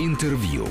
Интервью.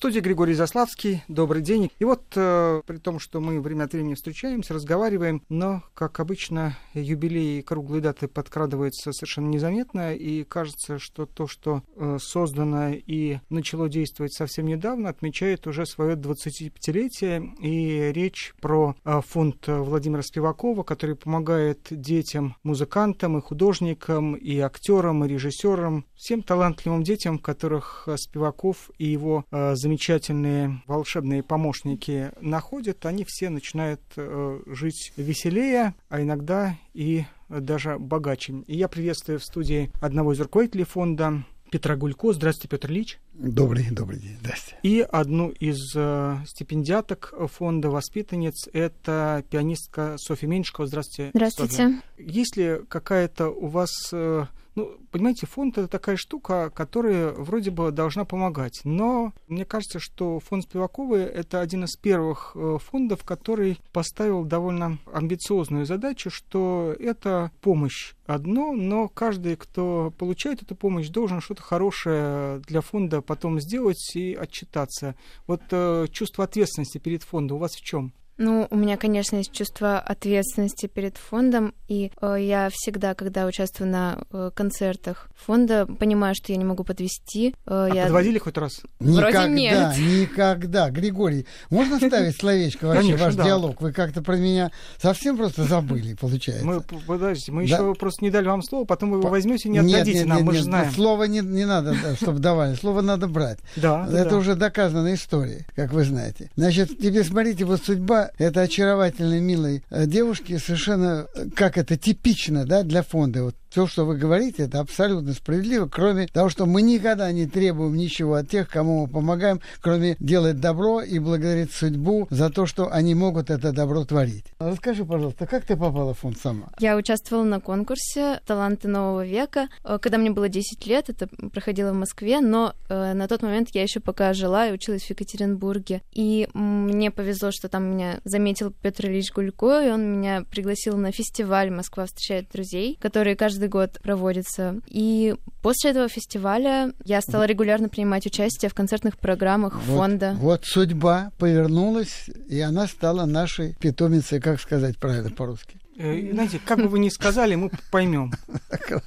Студии Григорий Заславский. Добрый день. И вот, э, при том, что мы время от времени встречаемся, разговариваем, но, как обычно, юбилеи и круглые даты подкрадываются совершенно незаметно, и кажется, что то, что э, создано и начало действовать совсем недавно, отмечает уже свое 25-летие, и речь про э, фонд Владимира Спивакова, который помогает детям, музыкантам и художникам, и актерам, и режиссерам, всем талантливым детям, которых э, Спиваков и его э, замечательные волшебные помощники находят, они все начинают э, жить веселее, а иногда и даже богаче. И я приветствую в студии одного из руководителей фонда Петра Гулько. Здравствуйте, Петр Ильич. Добрый, добрый день, здрасте. И одну из э, стипендиаток фонда воспитанниц – это пианистка Софья Меньшикова. Здравствуйте. Здравствуйте. Софья. Есть ли какая-то у вас э, ну, понимаете, фонд это такая штука, которая вроде бы должна помогать. Но мне кажется, что фонд Спиваковой это один из первых э, фондов, который поставил довольно амбициозную задачу, что это помощь одно, но каждый, кто получает эту помощь, должен что-то хорошее для фонда потом сделать и отчитаться. Вот э, чувство ответственности перед фондом у вас в чем? Ну, у меня, конечно, есть чувство ответственности перед фондом, и э, я всегда, когда участвую на э, концертах фонда, понимаю, что я не могу подвести. Э, а я... подводили хоть раз? Никогда, Вроде нет. никогда. Григорий, можно ставить словечко вообще ваш диалог? Вы как-то про меня совсем просто забыли, получается. Мы, подождите, мы еще просто не дали вам слово, потом вы его возьмете и не отдадите нам, мы же нет, знаем. Слово не, не надо, чтобы давали. Слово надо брать. Да, Это уже доказанная история, как вы знаете. Значит, теперь смотрите, вот судьба этой очаровательной, милой э, девушки совершенно, э, как это, типично, да, для фонда. Вот все, что вы говорите, это абсолютно справедливо, кроме того, что мы никогда не требуем ничего от тех, кому мы помогаем, кроме делать добро и благодарить судьбу за то, что они могут это добро творить. Расскажи, пожалуйста, как ты попала в фонд сама? Я участвовала на конкурсе «Таланты нового века», э, когда мне было 10 лет, это проходило в Москве, но э, на тот момент я еще пока жила и училась в Екатеринбурге. И мне повезло, что там меня заметил Петр Ильич Гулько, и он меня пригласил на фестиваль «Москва встречает друзей», который каждый год проводится. И после этого фестиваля я стала регулярно принимать участие в концертных программах Вот- фонда. Вот судьба повернулась, и она стала нашей питомицей, как сказать правильно по-русски. Э, Знаете, как бы вы ни сказали, мы поймем. Хорошо.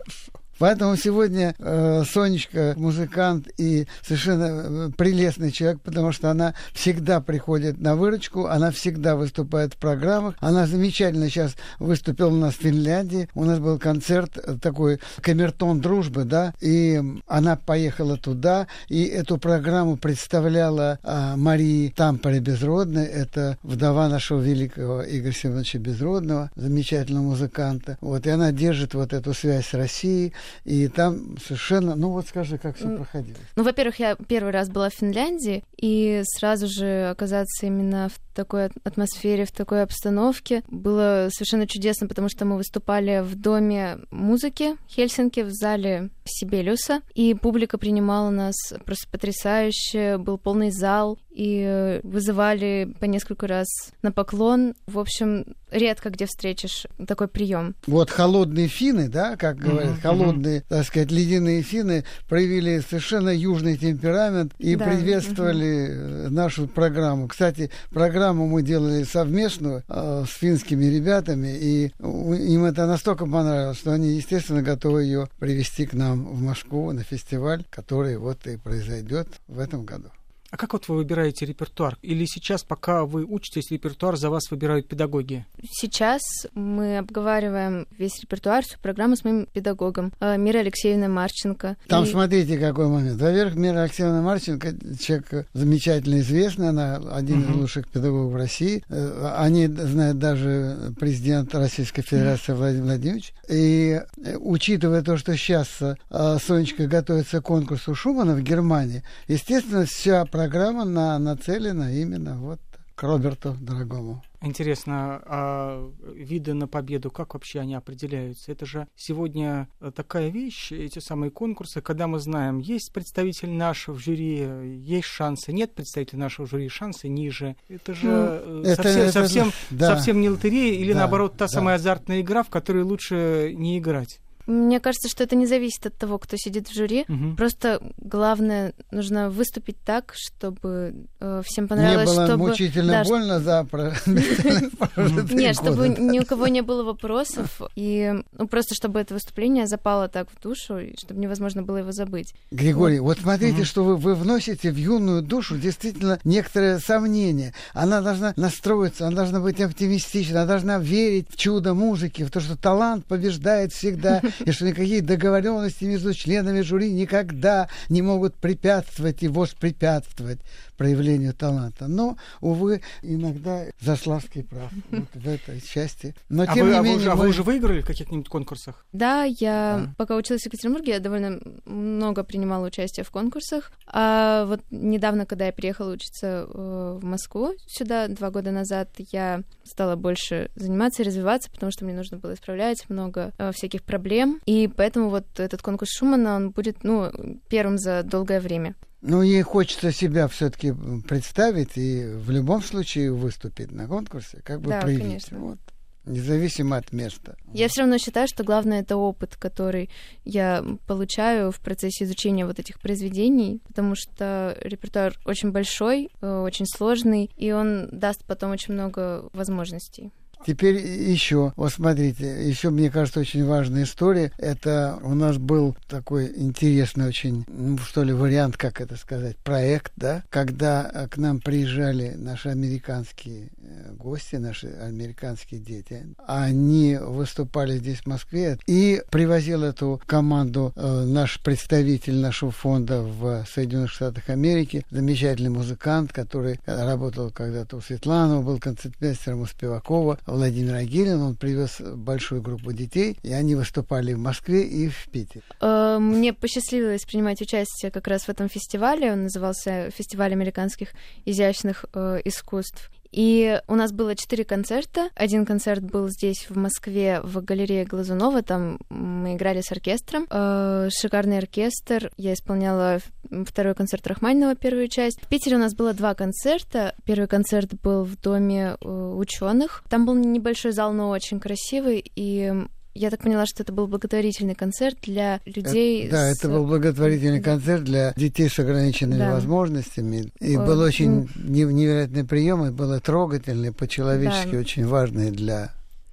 Поэтому сегодня э, Сонечка музыкант и совершенно э, прелестный человек, потому что она всегда приходит на выручку, она всегда выступает в программах. Она замечательно сейчас выступила у нас в Финляндии. У нас был концерт э, такой камертон дружбы, да, и она поехала туда, и эту программу представляла а, Марии Тампаре Безродной. Это вдова нашего великого Игоря Семеновича Безродного, замечательного музыканта. Вот, и она держит вот эту связь с Россией. И там совершенно, ну вот скажи, как все проходило. Ну, во-первых, я первый раз была в Финляндии, и сразу же оказаться именно в такой атмосфере, в такой обстановке было совершенно чудесно, потому что мы выступали в Доме музыки Хельсинки, в зале Сибелиуса, и публика принимала нас просто потрясающе, был полный зал, и вызывали по несколько раз на поклон. В общем, редко где встретишь такой прием. Вот холодные финны, да, как говорят, Мгм, холодные, так сказать, ледяные финны проявили совершенно южный темперамент и Да, приветствовали э, нашу программу. Кстати, программу мы делали совместную э, с финскими ребятами, и им это настолько понравилось, что они, естественно, готовы ее привести к нам в Москву на фестиваль, который вот и произойдет в этом году. А как вот вы выбираете репертуар? Или сейчас, пока вы учитесь, репертуар за вас выбирают педагоги? Сейчас мы обговариваем весь репертуар, всю программу с моим педагогом э, Мирой Алексеевной Марченко. Там И- смотрите, какой момент. Во-первых, Мира Алексеевна Марченко, человек замечательно известный, она один из Мгм. лучших педагогов России. Э, Они знают даже президент Российской Федерации Владимир Владимирович. И э, учитывая то, что сейчас Сонечка готовится к конкурсу Шумана в Германии, естественно, вся программа на, нацелена именно вот к Роберту дорогому. Интересно, а виды на победу, как вообще они определяются? Это же сегодня э, такая вещь, эти самые конкурсы, когда мы знаем, есть представитель нашего в жюри, есть шансы, нет представителя нашего в жюри, шансы ниже. Это же э, Ну, Это- совсем, это- совсем, да. совсем не лотерея или Да, наоборот та да. самая азартная игра, в которой лучше не играть. Мне кажется, что это не зависит от того, кто сидит в жюри. Мгм. Просто главное, нужно выступить так, чтобы э, всем понравилось, Не было чтобы... мучительно да, больно за Нет, чтобы ни у кого не было вопросов, и ну, просто чтобы это выступление запало так в душу, и чтобы невозможно было его забыть. Григорий, вот смотрите, что вы, вы вносите в юную душу действительно некоторое сомнение. Она должна настроиться, она должна быть оптимистична, она должна верить в чудо музыки, в то, что талант побеждает всегда, и что никакие договоренности между членами жюри никогда не могут препятствовать и воспрепятствовать проявлению таланта. Но, увы, иногда Заславский прав вот в этой части. Но, А, тем вы, не а вы менее, уже, а вы уже выиграли в каких-нибудь конкурсах? Да, я Да. пока училась в Екатеринбурге, я довольно много принимала участие в конкурсах. А вот недавно, когда я переехала учиться э, в Москву сюда два года назад, я стала больше заниматься и развиваться, потому что мне нужно было исправлять много э, всяких проблем. И поэтому вот этот конкурс Шумана, он будет, ну, первым за долгое время. Ну, ей хочется себя все-таки представить и в любом случае выступить на конкурсе, как бы Да, проявить. конечно. Вот. Независимо от места. Я все равно считаю, что главное это опыт, который я получаю в процессе изучения вот этих произведений, потому что репертуар очень большой, э, очень сложный, и он даст потом очень много возможностей. Теперь еще, вот смотрите, еще, мне кажется, очень важная история. Это у нас был такой интересный очень, ну, что ли, вариант, как это сказать, проект, да, когда э, к нам приезжали наши американские э, гости, наши американские дети. Они выступали здесь, в Москве, и привозил эту команду э, наш представитель нашего фонда в Соединенных Штатах Америки, замечательный музыкант, который работал когда-то у Светланова, был концертмейстером у Спивакова, Владимир Агилин, он привез большую группу детей, и они выступали в Москве и в Питере. Э, Мне посчастливилось принимать участие как раз в этом фестивале. Он назывался «Фестиваль американских изящных э, искусств». И у нас было четыре концерта. Один концерт был здесь, в Москве, в галерее Глазунова. Там мы играли с оркестром. Э, Шикарный оркестр. Я исполняла второй концерт Рахманинова, первую часть. В Питере у нас было два концерта. Первый концерт был в доме ученых. Там был небольшой зал, но очень красивый. И я так поняла, что это был благотворительный концерт для людей. Это, да, с... это был благотворительный концерт для детей с ограниченными Да. возможностями. И Ой, был ну- очень не- невероятный прием, и было трогательный, по-человечески Да. очень важный для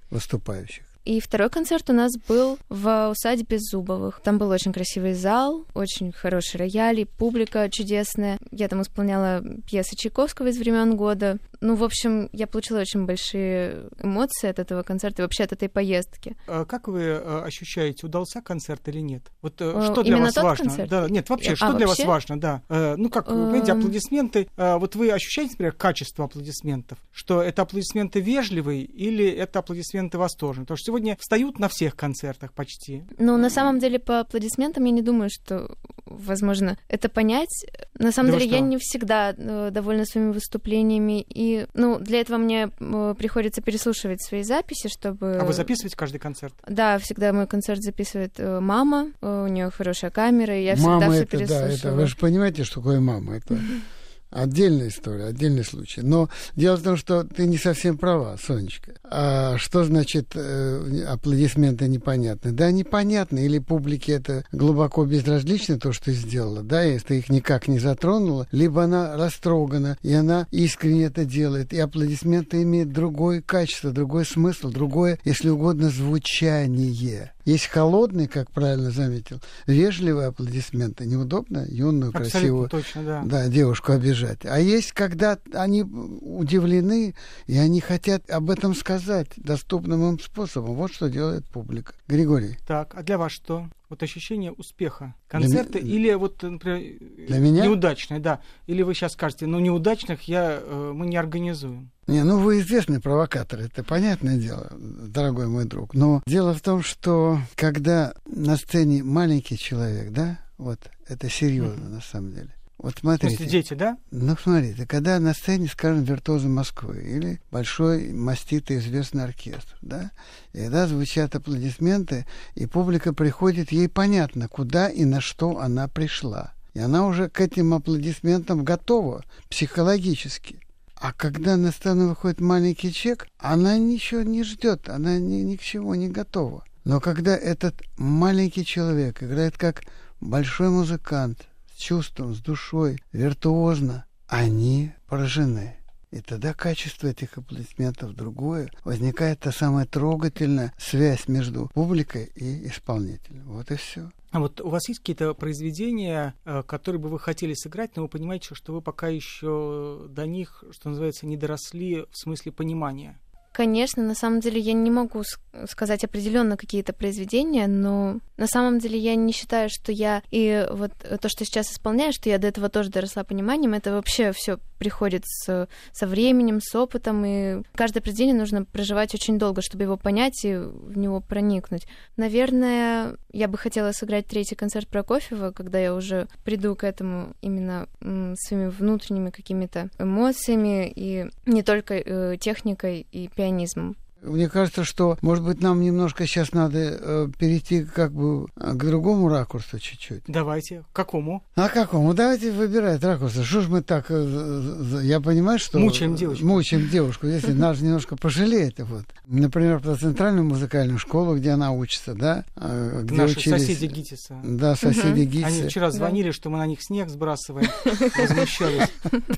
выступающих. И второй концерт у нас был в усадьбе Зубовых. Там был очень красивый зал, очень хороший рояль, и публика чудесная. Я там исполняла пьесы Чайковского из времен года. Ну, в общем, я получила очень большие эмоции от этого концерта и вообще от этой поездки. А Как вы э, ощущаете, удался концерт или нет? Вот э, Э, что для именно вас важно? концерт? Да, нет, вообще, А, что для вас вообще? важно, да? Э, Ну, как, вы понимаете, аплодисменты. Вот вы ощущаете, например, качество аплодисментов? Что это аплодисменты вежливые или это аплодисменты восторженные? Потому что сегодня встают на всех концертах почти. Но на самом деле по аплодисментам я не думаю, что возможно это понять. На самом Да деле я не всегда довольна своими выступлениями. И, ну, для этого мне э, приходится переслушивать свои записи, чтобы... А вы записываете каждый концерт? Да, всегда мой концерт записывает э, мама, э, у нее хорошая камера, и я всегда мама все это, да, переслушиваю. это, вы же понимаете, что такое мама. Это отдельная история, отдельный случай. Но дело в том, что ты не совсем права, Сонечка. А что значит э, аплодисменты непонятны? Да, непонятно. Или публике это глубоко безразлично, то, что ты сделала, да, если ты их никак не затронула, либо она растрогана, и она искренне это делает. И аплодисменты имеют другое качество, другой смысл, другое, если угодно, звучание. Есть холодный, как правильно заметил, вежливые аплодисменты. Неудобно юную, Абсолютно красивую точно, да. да, девушку обижать. А есть, когда они удивлены, и они хотят об этом сказать доступным им способом. Вот что делает публика. Григорий, Так, а для вас что? Вот ощущение успеха Для концерта ме- или вот, например, Для меня? неудачное, да. Или вы сейчас скажете, ну неудачных я, э, мы не организуем. Не, ну вы известный провокатор, это понятное дело, дорогой мой друг. Но дело в том, что когда на сцене маленький человек, да, вот это серьезно на самом деле. Вот В смотрите. смысле, дети, да? Ну, смотрите, когда на сцене, скажем, виртуозы Москвы или большой маститый известный оркестр, да, и когда звучат аплодисменты, и публика приходит, ей понятно, куда и на что она пришла. И она уже к этим аплодисментам готова психологически. А когда на сцену выходит маленький чек, она ничего не ждет, она ни, ни к чему не готова. Но когда этот маленький человек играет как большой музыкант, чувством, с душой, виртуозно, они поражены. И тогда качество этих аплодисментов другое. Возникает та самая трогательная связь между публикой и исполнителем. Вот и все. А вот у вас есть какие-то произведения, э, которые бы вы хотели сыграть, но вы понимаете, что вы пока еще до них, что называется, не доросли в смысле понимания? Конечно, на самом деле я не могу сказать определенно какие-то произведения, но на самом деле я не считаю, что я и вот то, что сейчас исполняю, что я до этого тоже доросла пониманием, это вообще все приходит с, со временем, с опытом, и каждое произведение нужно проживать очень долго, чтобы его понять и в него проникнуть. Наверное, я бы хотела сыграть третий концерт Прокофьева, когда я уже приду к этому именно своими внутренними какими-то эмоциями и не только э, техникой и пианизмом. Мне кажется, что, может быть, нам немножко сейчас надо э, перейти как бы к другому ракурсу чуть-чуть. Давайте. К какому? А какому? Давайте выбирать ракурсы. Что ж мы так... Э, я понимаю, что... Мучаем девушку. Мучаем девушку. Если нас немножко пожалеет. Вот. Например, про центральную музыкальную школу, где она учится, да? Э, где Наши учились... соседи ГИТИСа. Да, соседи угу. ГИТИСа. Они вчера звонили, да. что мы на них снег сбрасываем. Возмущались.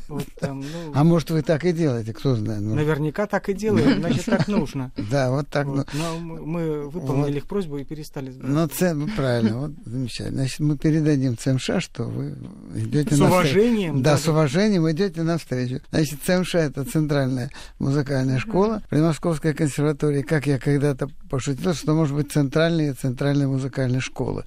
Вот, там, ну... А может, вы так и делаете, кто знает. Наверняка так и делаем, значит, так нужно нужно. Да, вот так. Вот. Но мы выполнили вот. их просьбу и перестали сбирать. Ну, ц... ну, правильно, вот замечательно. Значит, мы передадим ЦМШ, что вы идете с на уважением. Да, да, с уважением идете навстречу. Значит, ЦМШ это центральная музыкальная школа при Московской консерватории. Как я когда-то пошутил, что может быть центральная центральная музыкальная школа.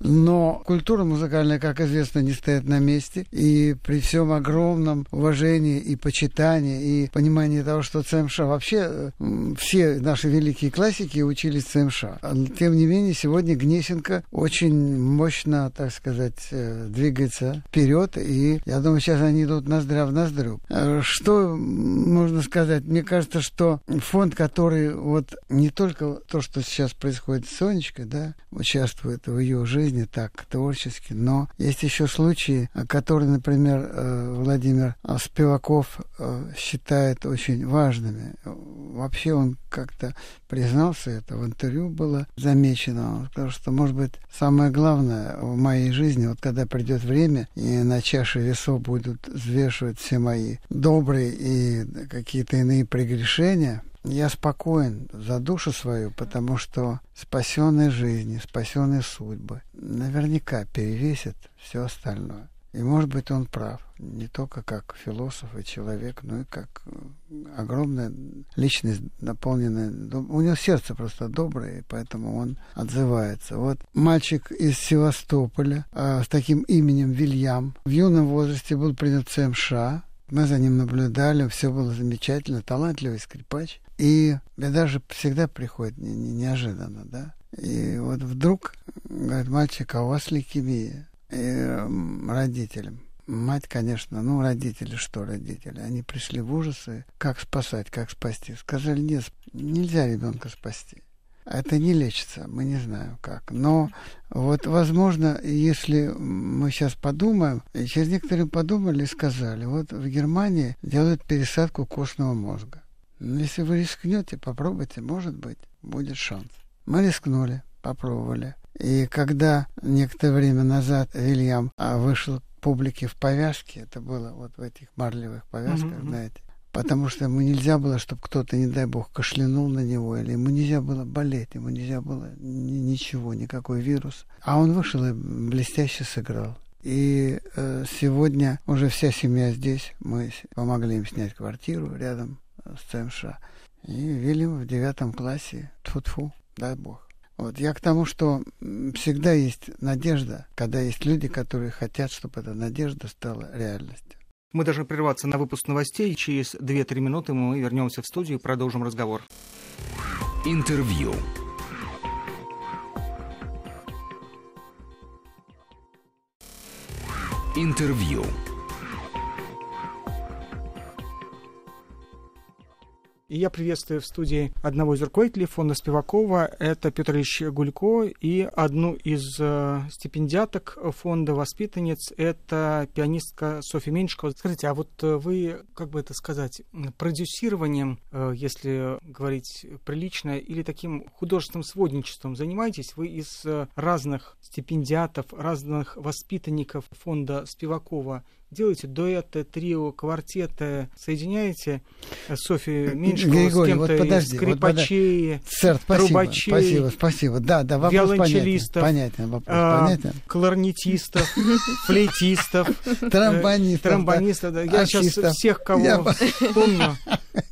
Но культура музыкальная, как известно, не стоит на месте. И при всем огромном уважении и почитании, и понимании того, что ЦМШ вообще все наши великие классики учились ЦМШ. Тем не менее, сегодня Гнесинка очень мощно, так сказать, э, двигается вперед, и я думаю, сейчас они идут ноздря в ноздрю. Э, что можно сказать? Мне кажется, что фонд, который вот не только то, что сейчас происходит с Сонечкой, да, участвует в ее жизни так творчески, но есть еще случаи, которые, например, э, Владимир Спиваков считает очень важными. Вообще он как-то признался, это в интервью было замечено. Он сказал, что, может быть, самое главное в моей жизни, вот когда придет время, и на чаше весов будут взвешивать все мои добрые и какие-то иные прегрешения, я спокоен за душу свою, потому что спасенные жизни, спасенные судьбы наверняка перевесят все остальное. И, может быть, он прав. Не только как философ и человек, но и как э, огромная личность, наполненная... У него сердце просто доброе, и поэтому он отзывается. Вот мальчик из Севастополя э, с таким именем Вильям в юном возрасте был принят в ЦМШ. Мы за ним наблюдали, все было замечательно, талантливый скрипач. И беда же всегда приходит не, не, неожиданно, да. И вот вдруг, говорит, мальчик, а у вас лейкемия и родителям. Мать, конечно, ну, родители, что родители? Они пришли в ужасы, как спасать, как спасти. Сказали, нет, нельзя ребенка спасти. Это не лечится, мы не знаем как. Но вот, возможно, если мы сейчас подумаем, и через некоторые подумали и сказали, вот в Германии делают пересадку костного мозга. Но если вы рискнете, попробуйте, может быть, будет шанс. Мы рискнули, попробовали. И когда некоторое время назад Вильям а, вышел к публике в повязке, это было вот в этих марлевых повязках, mm-hmm. знаете, потому что ему нельзя было, чтобы кто-то, не дай бог, кашлянул на него, или ему нельзя было болеть, ему нельзя было ни, ничего, никакой вирус. А он вышел и блестяще сыграл. И э, сегодня уже вся семья здесь. Мы помогли им снять квартиру рядом с ЦМШ. И Вильям в девятом классе. Тфу-тфу, дай бог. Вот. Я к тому, что всегда есть надежда, когда есть люди, которые хотят, чтобы эта надежда стала реальностью. Мы должны прерваться на выпуск новостей. Через 2-3 минуты мы вернемся в студию и продолжим разговор. Интервью. Интервью. И я приветствую в студии одного из руководителей фонда Спивакова, это Петр Ильич Гулько, и одну из э, стипендиаток фонда воспитанниц, это пианистка Софья Меньшикова. Скажите, а вот э, вы, как бы это сказать, продюсированием, э, если говорить прилично, или таким художественным сводничеством занимаетесь? Вы из э, разных стипендиатов, разных воспитанников фонда Спивакова делаете дуэты, трио, квартеты, соединяете э, Софию Меньшикову с кем-то вот подожди, скрипачей, вот Сэр, спасибо, трубачей, спасибо, спасибо. Да, да, вопрос виолончелистов, понятен, понятен, вопрос а, понятен. кларнетистов, флейтистов, Тромбонистов, тромбонистов. Да. Я сейчас всех, кого помню.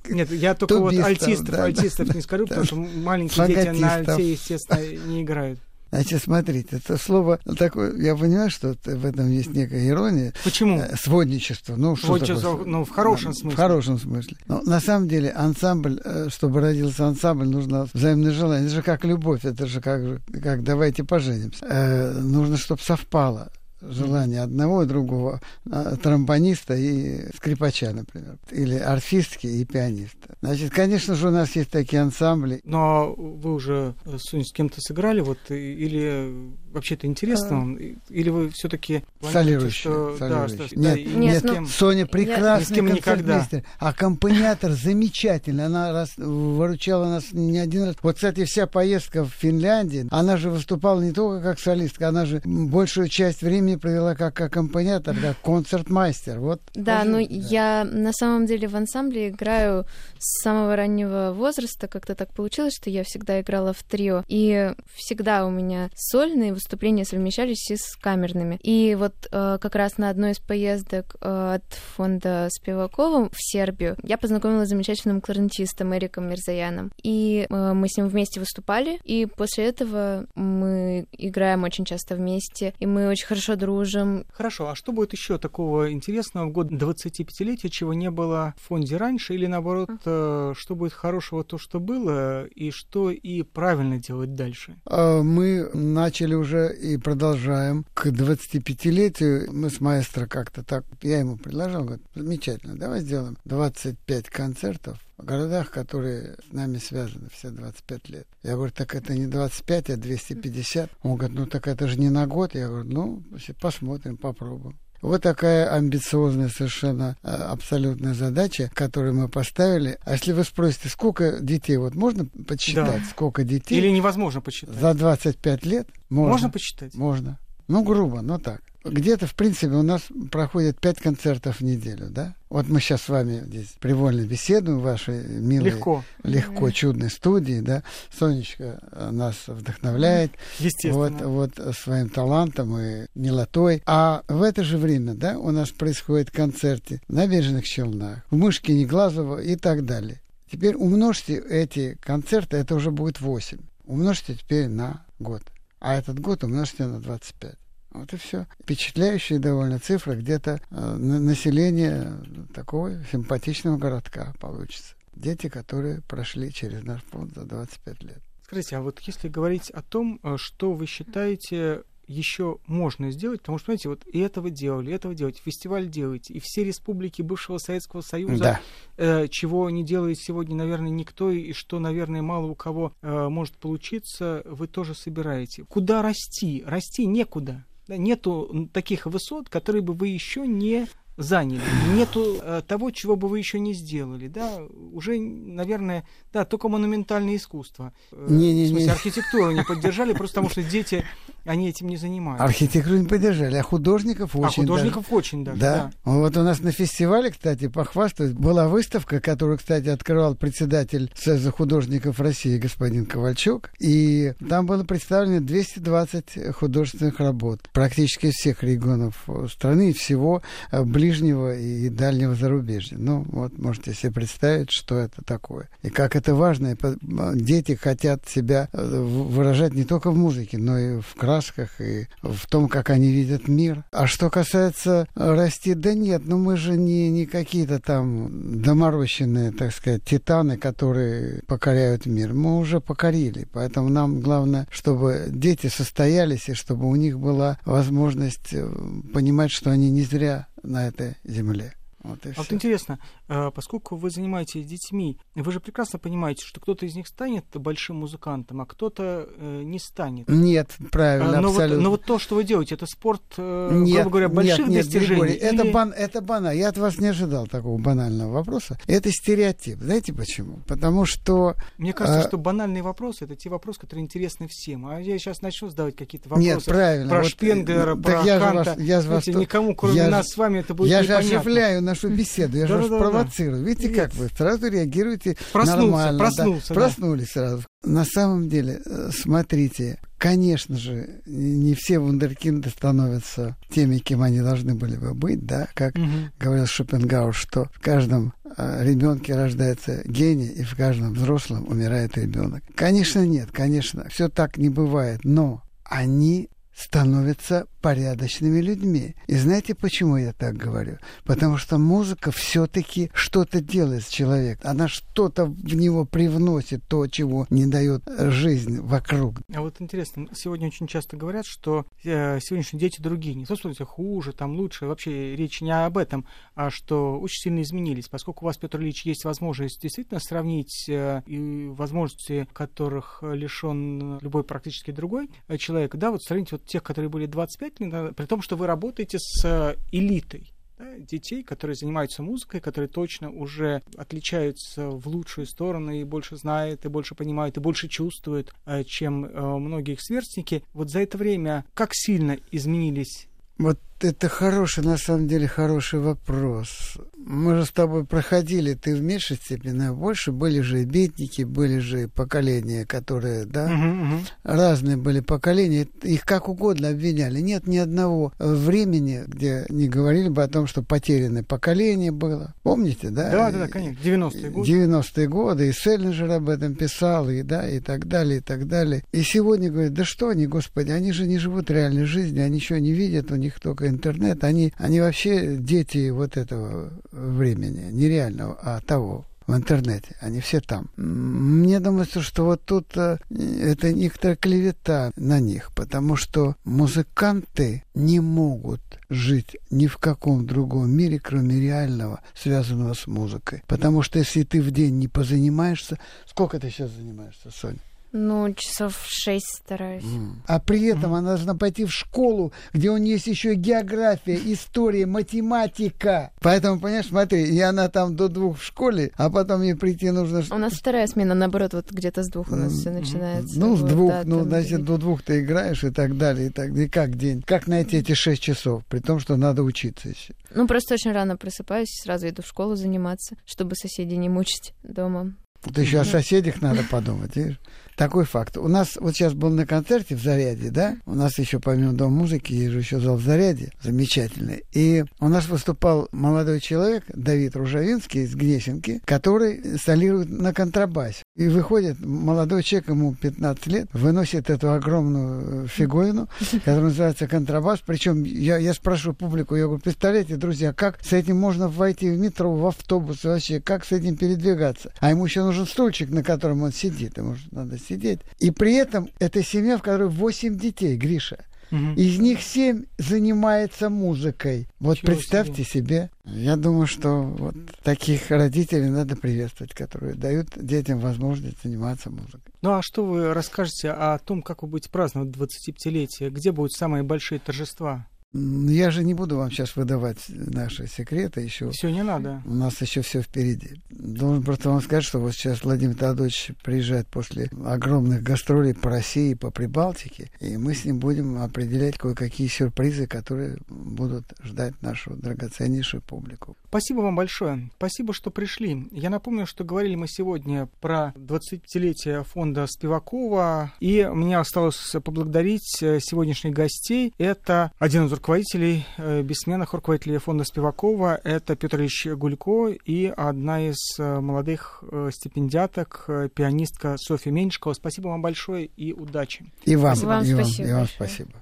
Нет, я только вот альтистов, альтистов не скажу, потому что маленькие дети на альте, естественно, не играют. Значит, смотрите, это слово такое, я понимаю, что в этом есть некая ирония, Почему? э, сводничество. Ну, что Сводничество, такое? ну, в хорошем В смысле. хорошем смысле. Но на самом деле ансамбль, э, чтобы родился ансамбль, нужно взаимное желание. Это же как любовь, это же как, же- как давайте поженимся. Э, нужно, чтобы совпало желание одного и другого э, тромбониста и скрипача, например, или арфистки и пианиста. Значит, конечно же, у нас есть такие ансамбли. Но вы уже, э, с кем-то сыграли, вот, или вообще это интересно? И- Или вы все-таки Солирующие, что, да, солирующие. что, Нет, да, нет, с ну, кем. Соня прекрасный никогда. концертмейстер, аккомпаниатор замечательный. Она раз, выручала нас не один раз. Вот, кстати, вся поездка в Финляндии, она же выступала не только как солистка, она же большую часть времени провела как аккомпаниатор, как концертмайстер. Вот. Да, Скажи, ну я на самом деле в ансамбле играю с самого раннего возраста. Как-то так получилось, что я всегда играла в трио. И всегда у меня сольные выступления совмещались и с камерными. И вот э, как раз на одной из поездок э, от фонда Спивакова в Сербию я познакомилась с замечательным кларнетистом Эриком Мирзаяном. И э, мы с ним вместе выступали. И после этого мы играем очень часто вместе. И мы очень хорошо дружим. Хорошо, а что будет еще такого интересного в год 25-летия, чего не было в фонде раньше, или наоборот, э, что будет хорошего то, что было, и что и правильно делать дальше? А Мы начали уже и продолжаем к 25-летию. Мы с маэстро как-то так, я ему предложил, говорю, замечательно, давай сделаем 25 концертов в городах, которые с нами связаны все 25 лет. Я говорю, так это не 25, а 250. Он говорит, ну так это же не на год. Я говорю, ну, посмотрим, попробуем. Вот такая амбициозная совершенно э, абсолютная задача, которую мы поставили. А если вы спросите, сколько детей, вот можно подсчитать, Да. сколько детей? Или невозможно посчитать? За 25 лет можно. Можно посчитать? Можно. Ну, грубо, но так. Где-то, в принципе, у нас проходит 5 концертов в неделю, да? Вот мы сейчас с вами здесь привольно беседуем в вашей милой, Легко, легко чудной студии, да? Сонечка э, нас вдохновляет естественно. вот, вот своим талантом и милотой. А в это же время, да, у нас происходят концерты в Набережных Челнах, в Мышкине, Глазово и так далее. Теперь умножьте эти концерты, это уже будет 8. Умножьте теперь на год. А этот год умножьте на 25. Вот и все. Впечатляющая довольно цифра, где-то э, на- население такого симпатичного городка получится. Дети, которые прошли через наш фонд за 25 лет. Скажите, а вот если говорить о том, э, что вы считаете еще можно сделать, потому что, знаете, вот и этого делали, и этого делать, фестиваль делаете, и все республики бывшего Советского Союза, Да. э, чего не делает сегодня, наверное, никто, и что, наверное, мало у кого э, может получиться, вы тоже собираете. Куда расти? Расти некуда. Да, нету таких высот, которые бы вы еще не заняли. Нету э, того, чего бы вы еще не сделали. Да, уже, наверное, да, только монументальное искусство. Э, Не-не-не. В смысле, архитектуру не поддержали, просто потому что дети, они этим не занимаются. Архитектуру не поддержали, а художников а очень художников очень даже, Да. да. Вот у нас на фестивале, кстати, похвастаюсь, была выставка, которую, кстати, открывал председатель Союза художников России господин Ковальчук. И там было представлено 220 художественных работ практически всех регионов э, страны и всего э, ближнего и дальнего зарубежья. Ну, вот можете себе представить, что это такое. И как это важно. По- Дети хотят себя э, выражать не только в музыке, но и в красках, и в том, как они видят мир. А что касается расти, да нет, ну мы же не, не какие-то там доморощенные, так сказать, титаны, которые покоряют мир. Мы уже покорили. Поэтому нам главное, чтобы дети состоялись, и чтобы у них была возможность э, понимать, что они не зря на этой земле. Вот А вот всё. интересно, э, поскольку вы занимаетесь детьми, вы же прекрасно понимаете, что кто-то из них станет большим музыкантом, а кто-то э, не станет. Нет, правильно, А, но, вот, абсолютно. но вот то, что вы делаете, это спорт, э, Нет, грубо говоря, больших нет, нет, достижений. Григорий, это, или- бан, это банально. Я от вас не ожидал такого банального вопроса. Это стереотип. Знаете почему? Потому что... Мне кажется, а- что банальные вопросы это те вопросы, которые интересны всем. А я сейчас начну задавать какие-то вопросы Нет, правильно. про вот, Шпенгера, про так я же Канта. вас, я же вас Знаете, никому, кроме я нас же- с вами, это будет я же непонятно. оживляю нашу беседу, я же вас провоцирую. Видите, как вы сразу реагируете нормально. проснулся. Проснулись сразу. На самом деле, э, смотрите, конечно же, не все вундеркинды становятся теми, кем они должны были бы быть, да, как Мгм. говорил Шопенгауэр, что в каждом ребенке рождается гений, и в каждом взрослом умирает ребенок. Конечно, нет, конечно, все так не бывает, но они становятся порядочными людьми. И знаете, почему я так говорю? Потому что музыка все-таки что-то делает с человеком. Она что-то в него привносит, то, чего не дает жизнь вокруг. А вот интересно, сегодня очень часто говорят, что э, сегодняшние дети другие. Не то, что хуже, там лучше. Вообще речь не об этом, а что очень сильно изменились. Поскольку у вас, Петр Ильич, есть возможность действительно сравнить э, и возможности, которых лишен любой практически другой э, человек, да, вот сравнить вот тех, которые были 25 назад, при том, что вы работаете с э, элитой да, детей, которые занимаются музыкой, которые точно уже отличаются в лучшую сторону и больше знают, и больше понимают, и больше чувствуют, э, чем э, многие их сверстники. Вот за это время как сильно изменились? Вот это хороший, на самом деле, хороший вопрос. Мы же с тобой проходили, ты в меньшей степени, а больше были же и бедники, были же и поколения, которые, да, Мгм, мгм. разные были поколения, их как угодно обвиняли. Нет ни одного времени, где не говорили бы о том, что потерянное поколение было. Помните, да? Да, да, да, конечно, 90-е годы. 90-е годы, и Селлинджер об этом писал, и, да, и так далее, и так далее. И сегодня говорят, да что они, господи, они же не живут реальной жизнью, они ничего не видят, у них только интернет, они, они вообще дети вот этого времени, не реального, а того, в интернете, они все там. Мне думается, что вот тут э, это некоторая клевета на них, потому что музыканты не могут жить ни в каком другом мире, кроме реального, связанного с музыкой. Потому что если ты в день не позанимаешься... Сколько ты сейчас занимаешься, Соня? Ну, часов шесть стараюсь. А при этом она должна пойти в школу, где у нее есть еще география, история, математика. Поэтому, понимаешь, смотри, и она там до двух в школе, а потом ей прийти нужно... У нас вторая смена, наоборот, вот где-то с двух у нас все начинается. Ну, с Вот, двух, да, ну, там значит, до двух ты играешь и так далее, и так далее. И как день? Как найти эти шесть часов, при том, что надо учиться еще? Ну, просто очень рано просыпаюсь, сразу иду в школу заниматься, чтобы соседей не мучить дома. Вот еще о соседях надо подумать, видишь? Такой факт. У нас вот сейчас был на концерте в Заряде, да? У нас еще помимо Дома музыки есть же еще зал в Заряде, замечательный. И у нас выступал молодой человек, Давид Ружавинский из Гнесинки, который солирует на контрабасе. И выходит молодой человек, ему 15 лет, выносит эту огромную э, фигурину, которая называется контрабас. Причем я, я спрашиваю публику, я говорю, представляете, друзья, как с этим можно войти в метро, в автобус, вообще, как с этим передвигаться? А ему еще нужен стульчик, на котором он сидит, ему же надо сидеть. И при этом это семья, в которой 8 детей, Гриша. Мгм. Из них семь занимается музыкой. Вот Ничего представьте себе. Я думаю, что вот таких родителей надо приветствовать, которые дают детям возможность заниматься музыкой. Ну а что вы расскажете о том, как вы будете праздновать 25-летие? Где будут самые большие торжества? Я же не буду вам сейчас выдавать наши секреты еще. Все не надо. У нас еще все впереди. Должен просто вам сказать, что вот сейчас Владимир Теодорович приезжает после огромных гастролей по России, по Прибалтике, и мы с ним будем определять кое-какие сюрпризы, которые будут ждать нашу драгоценнейшую публику. Спасибо вам большое. Спасибо, что пришли. Я напомню, что говорили мы сегодня про 20-летие фонда Спивакова, и мне осталось поблагодарить э, сегодняшних гостей. Это один из руководителей, э, бессменных руководителей фонда Спивакова, это Петр Ильич Гулько и одна из молодых э, стипендиаток, э, пианистка Софья Меньшкова. Спасибо вам большое и удачи. И вам, Вам и вам, спасибо и вам спасибо.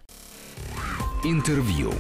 Интервью.